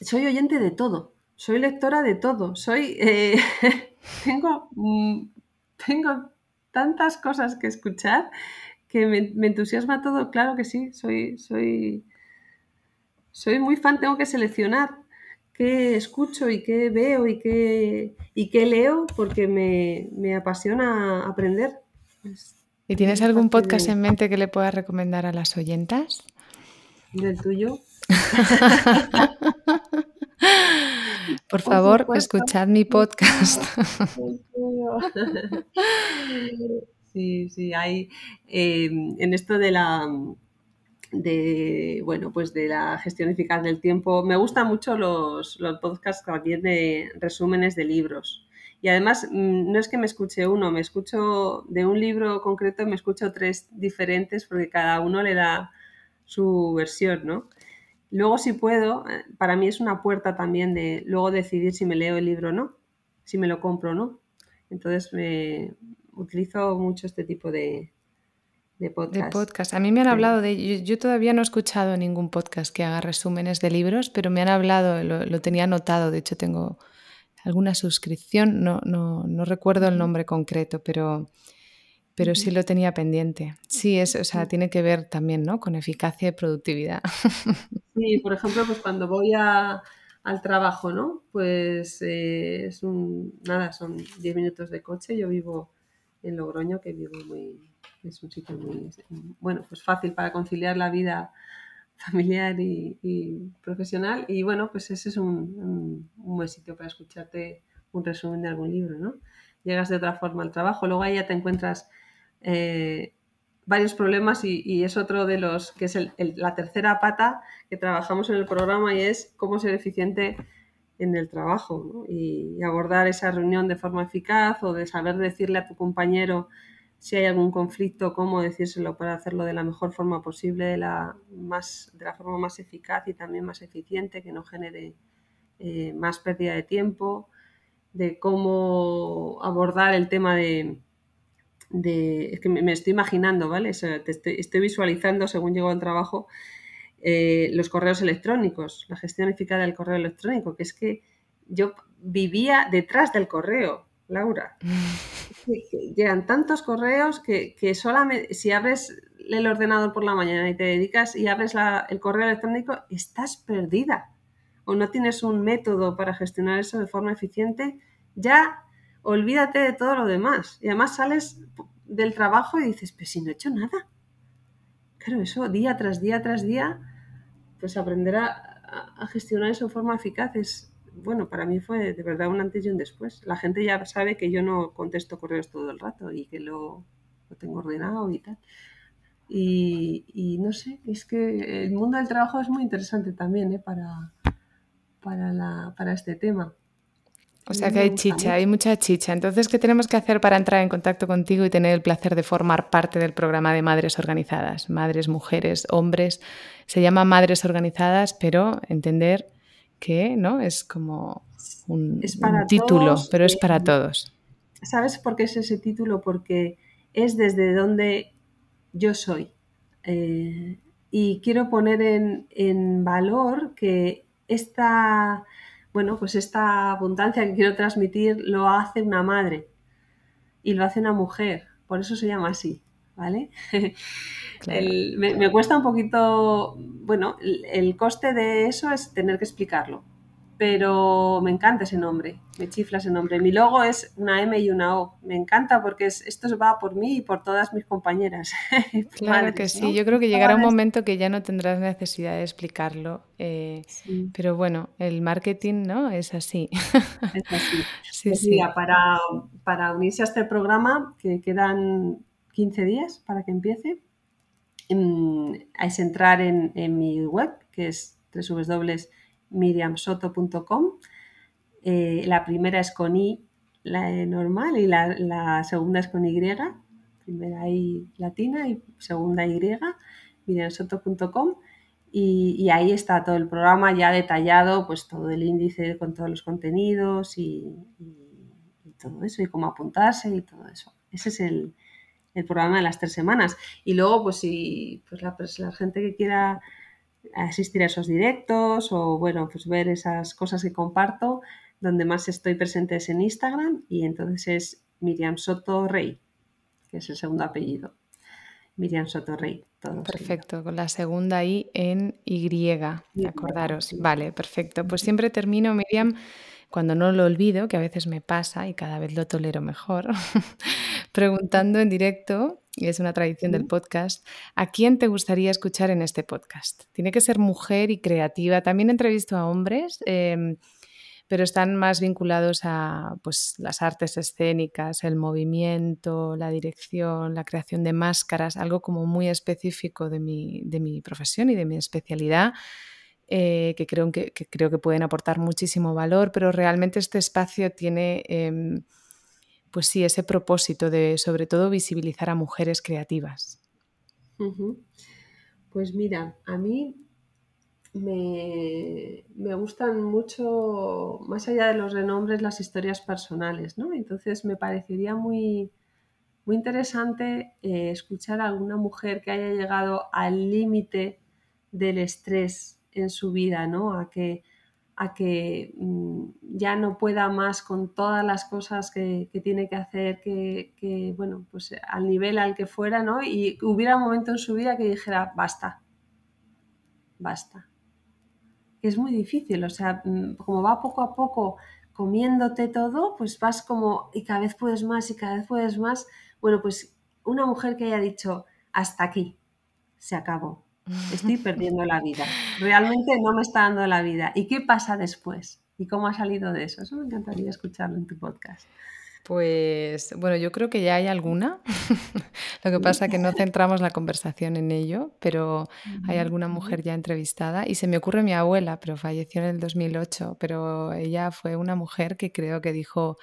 soy oyente de todo, soy lectora de todo, soy... Eh, *laughs* tengo, mm, tengo tantas cosas que escuchar que me, entusiasma todo, claro que sí, soy, soy, soy muy fan, tengo que seleccionar qué escucho y qué veo y qué, y qué leo porque me, apasiona aprender. ¿Y tienes algún podcast en mente que le puedas recomendar a las oyentas? ¿Del tuyo? *laughs* Por favor, escuchad mi podcast. *laughs* *laughs* Sí, sí, hay em, en esto de la de bueno pues de la gestión eficaz del tiempo. Me gustan mucho los, los podcasts también de resúmenes de libros. Y además, mm, no es que me escuche uno, me escucho de un libro concreto, me escucho tres diferentes porque cada uno le da su versión, ¿no? Luego, si puedo, eh, para mí es una puerta también de luego decidir si me leo el libro o no, si me lo compro o no. Entonces, me, utilizo mucho este tipo de, de podcast. A mí me han hablado de... Yo, todavía no he escuchado ningún podcast que haga resúmenes de libros, pero me han hablado, lo, tenía anotado, de hecho tengo alguna suscripción, no, no, no, recuerdo el nombre concreto, pero, pero sí lo tenía pendiente. Sí, es, o sea, tiene que ver también, ¿no? Con eficacia y productividad. *laughs* Sí, por ejemplo, pues cuando voy al trabajo, ¿no? Pues eh, es un, nada, son 10 minutos de coche. Yo vivo en Logroño, que vivo muy, es un sitio muy, bueno, pues fácil para conciliar la vida *laughs* familiar y, profesional. Y bueno, pues ese es un, buen sitio para escucharte un resumen de algún libro, ¿no? Llegas de otra forma al trabajo, luego ahí ya te encuentras eh, varios problemas y, es otro de los, que es la tercera pata que trabajamos en el programa y es cómo ser eficiente en el trabajo y abordar esa reunión de forma eficaz o de saber decirle a tu compañero si hay algún conflicto, cómo decírselo para hacerlo de la mejor forma posible, de la, más, de la forma más eficaz y también más eficiente, que no genere eh, más pérdida de tiempo, de cómo abordar el tema de, es que me, estoy imaginando, ¿vale? estoy, visualizando, según llego al trabajo, eh, los correos electrónicos, la gestión eficaz del correo electrónico, que es que yo vivía detrás del correo, Laura. *laughs* Llegan tantos correos que, solamente si abres el ordenador por la mañana y te dedicas y abres el correo electrónico, estás perdida. O no tienes un método para gestionar eso de forma eficiente, ya olvídate de todo lo demás. Y además sales del trabajo y dices, pues si no he hecho nada. Claro, eso día tras día tras día, pues aprender a, gestionar eso de forma eficaz es, bueno, para mí fue de verdad un antes y un después. La gente ya sabe que yo no contesto correos todo el rato y que lo, tengo ordenado y tal. Y, no sé, es que el mundo del trabajo es muy interesante también ¿eh? para, para, para este tema. O sea que hay chicha, hay mucha chicha. Entonces, ¿qué tenemos que hacer para entrar en contacto contigo y tener el placer de formar parte del programa de Madres Organizadas? Madres, mujeres, hombres. Se llama Madres Organizadas, pero entender que no es como un, título, pero es para todos. ¿Sabes por qué es ese título? Porque es desde donde yo soy. Eh, y quiero poner en, en valor que esta bueno, pues esta abundancia que quiero transmitir lo hace una madre y lo hace una mujer, por eso se llama así, ¿vale? *laughs* me, cuesta un poquito, bueno, el coste de eso es tener que explicarlo, pero me encanta ese nombre, me chifla ese nombre. Mi logo es una M y una O. Me encanta porque esto va por mí y por todas mis compañeras. *laughs* Claro que sí, yo creo que llegará un momento que ya no tendrás necesidad de explicarlo, eh, pero bueno, el marketing no es así. Es así. *laughs* Pues para, para unirse a este programa, que quedan 15 días para que empiece, mm, es entrar en, en mi web, que es www miriamsoto.com. Eh, la primera es con I, la normal, y la, segunda es con Y. Primera I latina y segunda Y, miriamsoto.com. Y, ahí está todo el programa ya detallado, pues todo el índice con todos los contenidos y, todo eso, y cómo apuntarse y todo eso. Ese es el, programa de las tres semanas. Y luego, pues si pues la, pues la gente que quiera asistir a esos directos o bueno, pues ver esas cosas que comparto. Donde más estoy presente es en Instagram y entonces es Miriam Soto Rey, que es el segundo apellido. Miriam Soto Rey. perfecto, con la segunda I en Y, acordaros. Vale, perfecto. Pues siempre termino, Miriam, cuando no lo olvido, que a veces me pasa y cada vez lo tolero mejor, *laughs* preguntando en directo y es una tradición del podcast, ¿a quién te gustaría escuchar en este podcast? Tiene que ser mujer y creativa. También entrevisto a hombres, em, pero están más vinculados a pues, las artes escénicas, el movimiento, la dirección, la creación de máscaras, algo como muy específico de mi, de mi profesión y de mi especialidad. Eh, que, creo que, creo que pueden aportar muchísimo valor, pero realmente este espacio tiene em, pues sí, ese propósito de sobre todo visibilizar a mujeres creativas. Pues mira, a mí me, gustan mucho, más allá de los renombres, las historias personales, ¿no? Entonces me parecería muy, muy interesante eh, escuchar a alguna mujer que haya llegado al límite del estrés en su vida, ¿no? A que a que mm, ya no pueda más con todas las cosas que, tiene que hacer, que, bueno, pues al nivel al que fuera, ¿no? Y hubiera un momento en su vida que dijera, basta, basta. Es muy difícil, o sea, mm, como va poco a poco comiéndote todo, pues vas como, y cada vez puedes más y cada vez puedes más. Bueno, pues una mujer que haya dicho, hasta aquí, se acabó Estoy perdiendo la vida. *laughs* Realmente no me está dando la vida. ¿Y qué pasa después? ¿Y cómo ha salido de eso? Eso me encantaría escucharlo en tu podcast. Pues bueno, yo creo que ya hay alguna. *laughs* Lo que pasa es que no *laughs* centramos la conversación en ello, pero hay alguna mujer ya entrevistada y se me ocurre mi abuela, pero falleció en el 2008, pero ella fue una mujer que creo que dijo,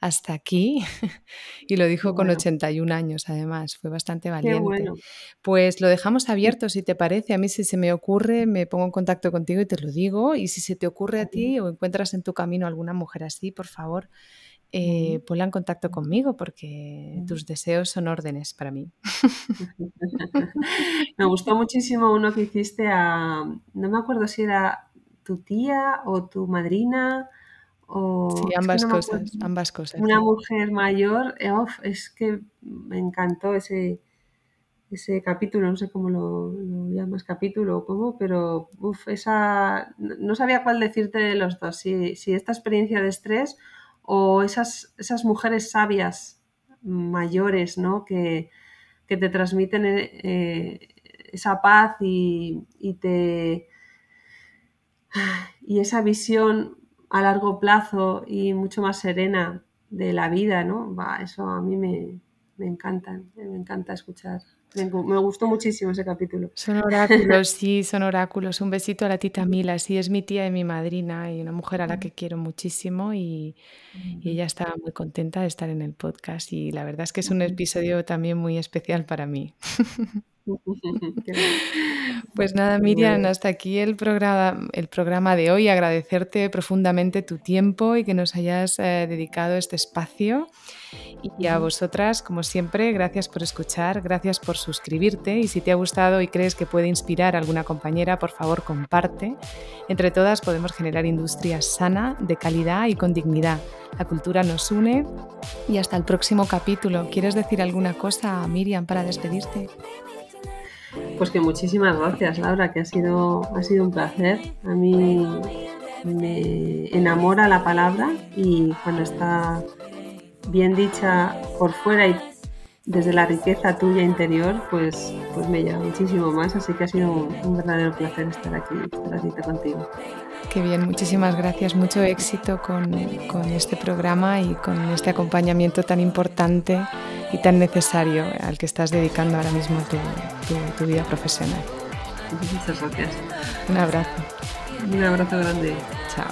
hasta aquí *laughs* y lo dijo con 81 años además, fue bastante valiente. Pues lo dejamos abierto si te parece, a mí si se me ocurre me pongo en contacto contigo y te lo digo y si se te ocurre a ti o encuentras en tu camino alguna mujer así, por favor, eh, ponla en contacto conmigo porque tus deseos son órdenes para mí. *laughs* *laughs* me gustó muchísimo uno que hiciste a, no me acuerdo si era tu tía o tu madrina sí, ambas cosas, ambas cosas. Una mujer mayor, eh, es que me encantó ese, ese capítulo, no sé cómo lo, llamas, capítulo o cómo, pero esa, no sabía cuál decirte de los dos, si, esta experiencia de estrés o esas, esas mujeres sabias mayores, ¿no? Que, te transmiten eh, esa paz y, y te y esa visión a largo plazo y mucho más serena de la vida, ¿no? Va, eso a mí me, me encanta, me encanta escuchar. Me, gustó muchísimo ese capítulo. Son oráculos, sí, son oráculos. Un besito a la tita Mila, sí, es mi tía y mi madrina y una mujer a la que quiero muchísimo y, y ella estaba muy contenta de estar en el podcast y la verdad es que es un episodio también muy especial para mí. *laughs* *laughs* Pues nada, Miriam, hasta aquí el programa, el programa de hoy. Agradecerte profundamente tu tiempo y que nos hayas eh, dedicado este espacio. Y a vosotras, como siempre, gracias por escuchar, gracias por suscribirte y si te ha gustado y crees que puede inspirar a alguna compañera, por favor comparte. Entre todas podemos generar industria sana, de calidad y con dignidad. La cultura nos une y hasta el próximo capítulo. ¿Quieres decir alguna cosa, Miriam, para despedirte? Pues que muchísimas gracias, Laura, que ha sido, ha sido un placer. A mí me enamora la palabra y cuando está bien dicha por fuera y desde la riqueza tuya interior, pues, pues me lleva muchísimo más. Así que ha sido un, verdadero placer estar aquí, estar contigo. Qué bien, muchísimas gracias. Mucho éxito con, con, este programa y con este acompañamiento tan importante y tan necesario al que estás dedicando ahora mismo tu, tu, tu vida profesional. Muchas gracias. Un abrazo. Un abrazo grande. Chao.